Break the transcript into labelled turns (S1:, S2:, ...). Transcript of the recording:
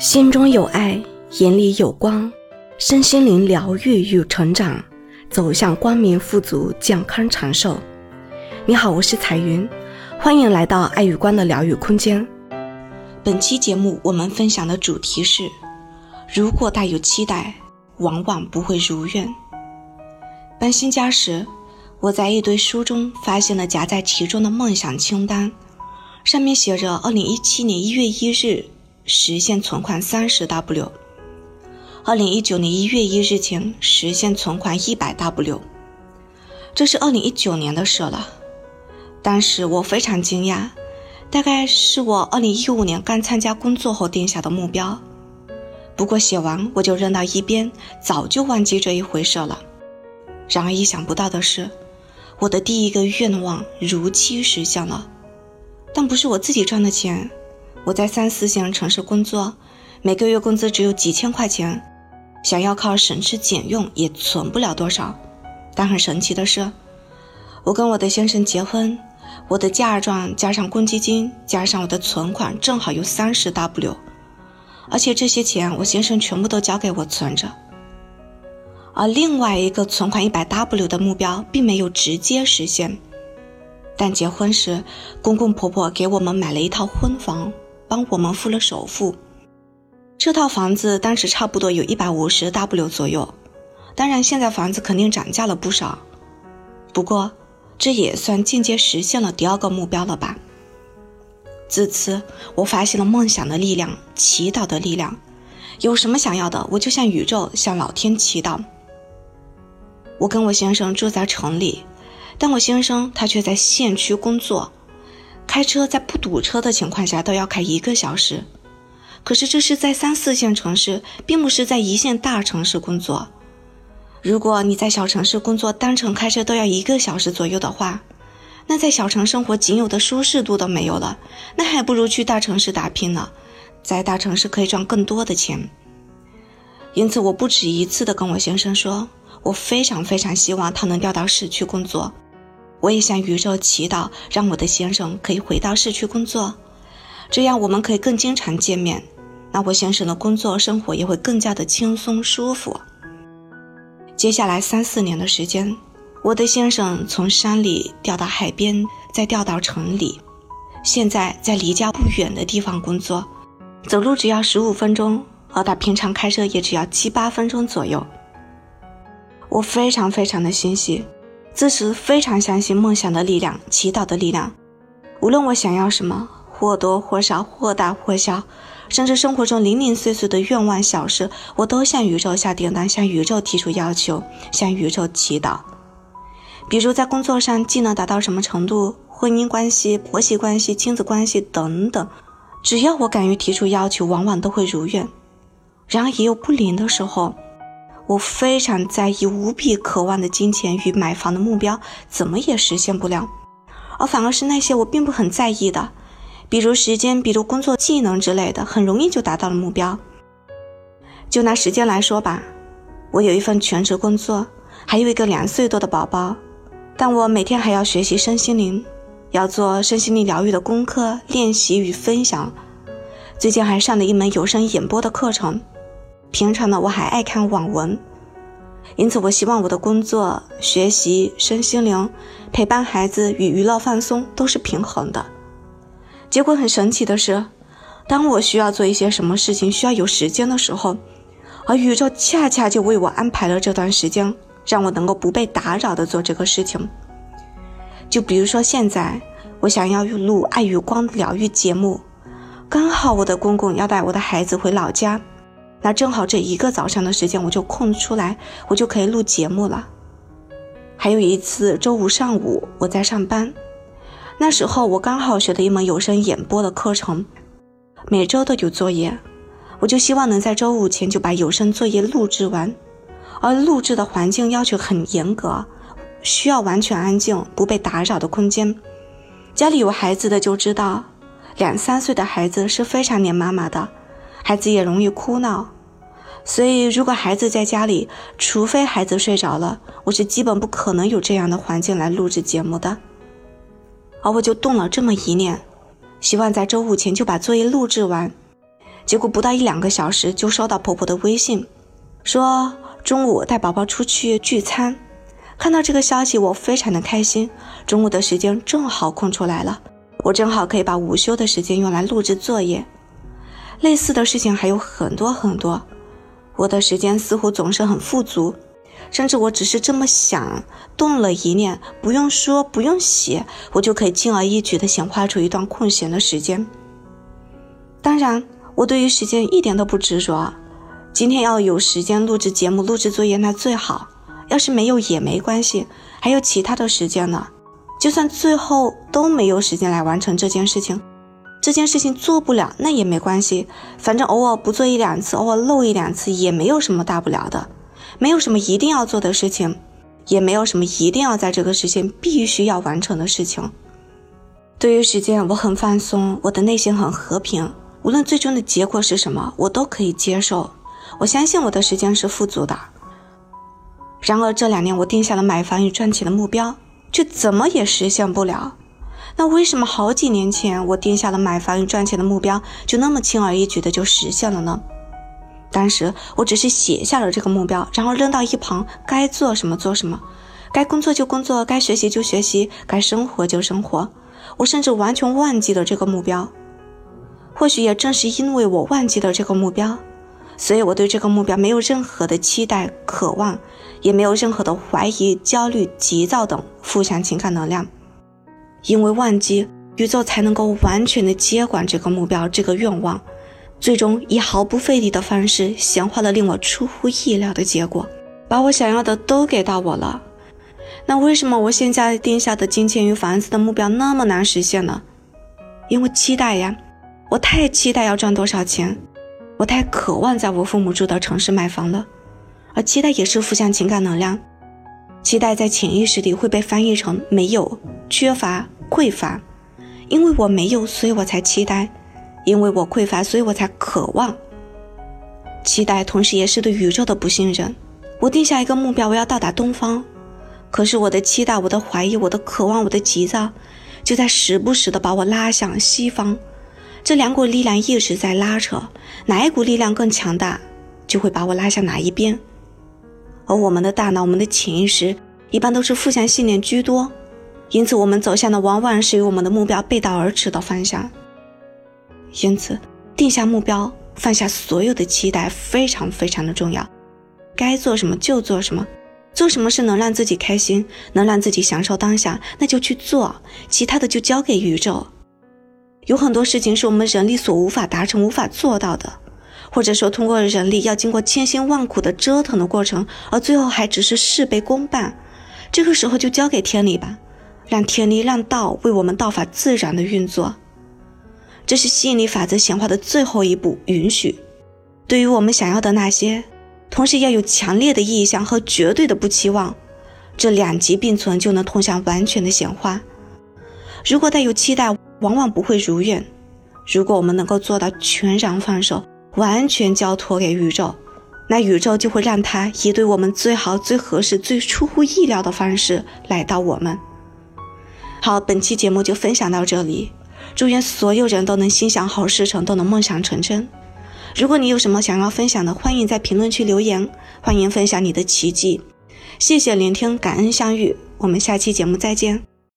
S1: 心中有爱，眼里有光，身心灵疗愈与成长，走向光明、富足、健康、长寿。你好，我是彩云，欢迎来到爱与光的疗愈空间。本期节目我们分享的主题是：如果带有期待，往往不会如愿。搬新家时，我在一堆书中发现了夹在其中的梦想清单，上面写着：二零一七年一月一日。实现存款三十 W，二零一九年一月一日前实现存款一百 W，这是二零一九年的事了。当时我非常惊讶，大概是我二零一五年刚参加工作后定下的目标。不过写完我就扔到一边，早就忘记这一回事了。然而意想不到的是，我的第一个愿望如期实现了，但不是我自己赚的钱。我在三四线城市工作，每个月工资只有几千块钱，想要靠省吃俭用也存不了多少。但很神奇的是，我跟我的先生结婚，我的嫁妆加上公积金加上我的存款正好有三十 W，而且这些钱我先生全部都交给我存着。而另外一个存款一百 W 的目标并没有直接实现，但结婚时公公婆婆给我们买了一套婚房。帮我们付了首付，这套房子当时差不多有一百五十 W 左右，当然现在房子肯定涨价了不少，不过这也算间接实现了第二个目标了吧。自此，我发现了梦想的力量，祈祷的力量，有什么想要的，我就向宇宙、向老天祈祷。我跟我先生住在城里，但我先生他却在县区工作。开车在不堵车的情况下都要开一个小时，可是这是在三四线城市，并不是在一线大城市工作。如果你在小城市工作，单程开车都要一个小时左右的话，那在小城生活仅有的舒适度都没有了，那还不如去大城市打拼呢，在大城市可以赚更多的钱。因此，我不止一次的跟我先生说，我非常非常希望他能调到市区工作。我也向宇宙祈祷，让我的先生可以回到市区工作，这样我们可以更经常见面。那我先生的工作生活也会更加的轻松舒服。接下来三四年的时间，我的先生从山里调到海边，再调到城里，现在在离家不远的地方工作，走路只要十五分钟，而他平常开车也只要七八分钟左右。我非常非常的欣喜。自此非常相信梦想的力量，祈祷的力量。无论我想要什么，或多或少，或大或小，甚至生活中零零碎碎的愿望小事，我都向宇宙下订单，向宇宙提出要求，向宇宙祈祷。比如在工作上技能达到什么程度，婚姻关系、婆媳关系、亲子关系等等，只要我敢于提出要求，往往都会如愿。然而也有不灵的时候。我非常在意、无比渴望的金钱与买房的目标，怎么也实现不了，而反而是那些我并不很在意的，比如时间、比如工作技能之类的，很容易就达到了目标。就拿时间来说吧，我有一份全职工作，还有一个两岁多的宝宝，但我每天还要学习身心灵，要做身心灵疗愈的功课、练习与分享。最近还上了一门有声演播的课程。平常呢，我还爱看网文，因此我希望我的工作、学习、身心灵、陪伴孩子与娱乐放松都是平衡的。结果很神奇的是，当我需要做一些什么事情，需要有时间的时候，而宇宙恰恰就为我安排了这段时间，让我能够不被打扰的做这个事情。就比如说现在，我想要录爱与光疗愈节目，刚好我的公公要带我的孩子回老家。那正好这一个早上的时间我就空出来，我就可以录节目了。还有一次周五上午我在上班，那时候我刚好学的一门有声演播的课程，每周都有作业，我就希望能在周五前就把有声作业录制完。而录制的环境要求很严格，需要完全安静、不被打扰的空间。家里有孩子的就知道，两三岁的孩子是非常黏妈妈的。孩子也容易哭闹，所以如果孩子在家里，除非孩子睡着了，我是基本不可能有这样的环境来录制节目的。而我就动了这么一念，希望在周五前就把作业录制完。结果不到一两个小时就收到婆婆的微信，说中午带宝宝出去聚餐。看到这个消息，我非常的开心。中午的时间正好空出来了，我正好可以把午休的时间用来录制作业。类似的事情还有很多很多，我的时间似乎总是很富足，甚至我只是这么想，动了一念，不用说，不用写，我就可以轻而易举的显化出一段空闲的时间。当然，我对于时间一点都不执着，今天要有时间录制节目、录制作业那最好。要是没有也没关系，还有其他的时间呢。就算最后都没有时间来完成这件事情，这件事情做不了那也没关系，反正偶尔不做一两次，偶尔漏一两次也没有什么大不了的。没有什么一定要做的事情，也没有什么一定要在这个时间必须要完成的事情。对于时间，我很放松，我的内心很和平。无论最终的结果是什么，我都可以接受。我相信我的时间是富足的。然而这两年我定下了买房与赚钱的目标，却怎么也实现不了。那为什么好几年前我定下了买房与赚钱的目标，就那么轻而易举的就实现了呢？当时我只是写下了这个目标，然后扔到一旁，该做什么做什么，该工作就工作，该学习就学习，该生活就生活。我甚至完全忘记了这个目标。或许也正是因为我忘记了这个目标。所以，我对这个目标没有任何的期待、渴望，也没有任何的怀疑、焦虑、急躁等负向情感能量。因为忘记，宇宙才能够完全的接管这个目标、这个愿望，最终以毫不费力的方式显化了令我出乎意料的结果，把我想要的都给到我了。那为什么我现在定下的金钱与房子的目标那么难实现呢？因为期待呀，我太期待要赚多少钱。我太渴望在我父母住的城市买房了，而期待也是负向情感能量，期待在潜意识里会被翻译成没有、缺乏、匮乏。因为我没有，所以我才期待；因为我匮乏，所以我才渴望。期待同时也是对宇宙的不信任。我定下一个目标，我要到达东方，可是我的期待、我的怀疑、我的渴望、我的急躁，就在时不时的把我拉向西方。这两股力量一直在拉扯，哪一股力量更强大，就会把我拉向哪一边。而我们的大脑、我们的潜意识一般都是负向信念居多，因此我们走向的往往是与我们的目标背道而驰的方向。因此，定下目标，放下所有的期待，非常非常的重要。该做什么就做什么，做什么事能让自己开心，能让自己享受当下，那就去做，其他的就交给宇宙。有很多事情是我们人力所无法达成、无法做到的，或者说通过人力要经过千辛万苦的折腾的过程，而最后还只是事倍功半。这个时候就交给天理吧，让天理、让道为我们道法自然的运作。这是吸引力法则显化的最后一步，允许。对于我们想要的那些，同时要有强烈的意向和绝对的不期望，这两极并存就能通向完全的显化。如果带有期待，往往不会如愿。如果我们能够做到全然放手，完全交托给宇宙，那宇宙就会让它以对我们最好、最合适、最出乎意料的方式来到我们。好，本期节目就分享到这里。祝愿所有人都能心想好事成，都能梦想成真。如果你有什么想要分享的，欢迎在评论区留言，欢迎分享你的奇迹。谢谢聆听，感恩相遇，我们下期节目再见。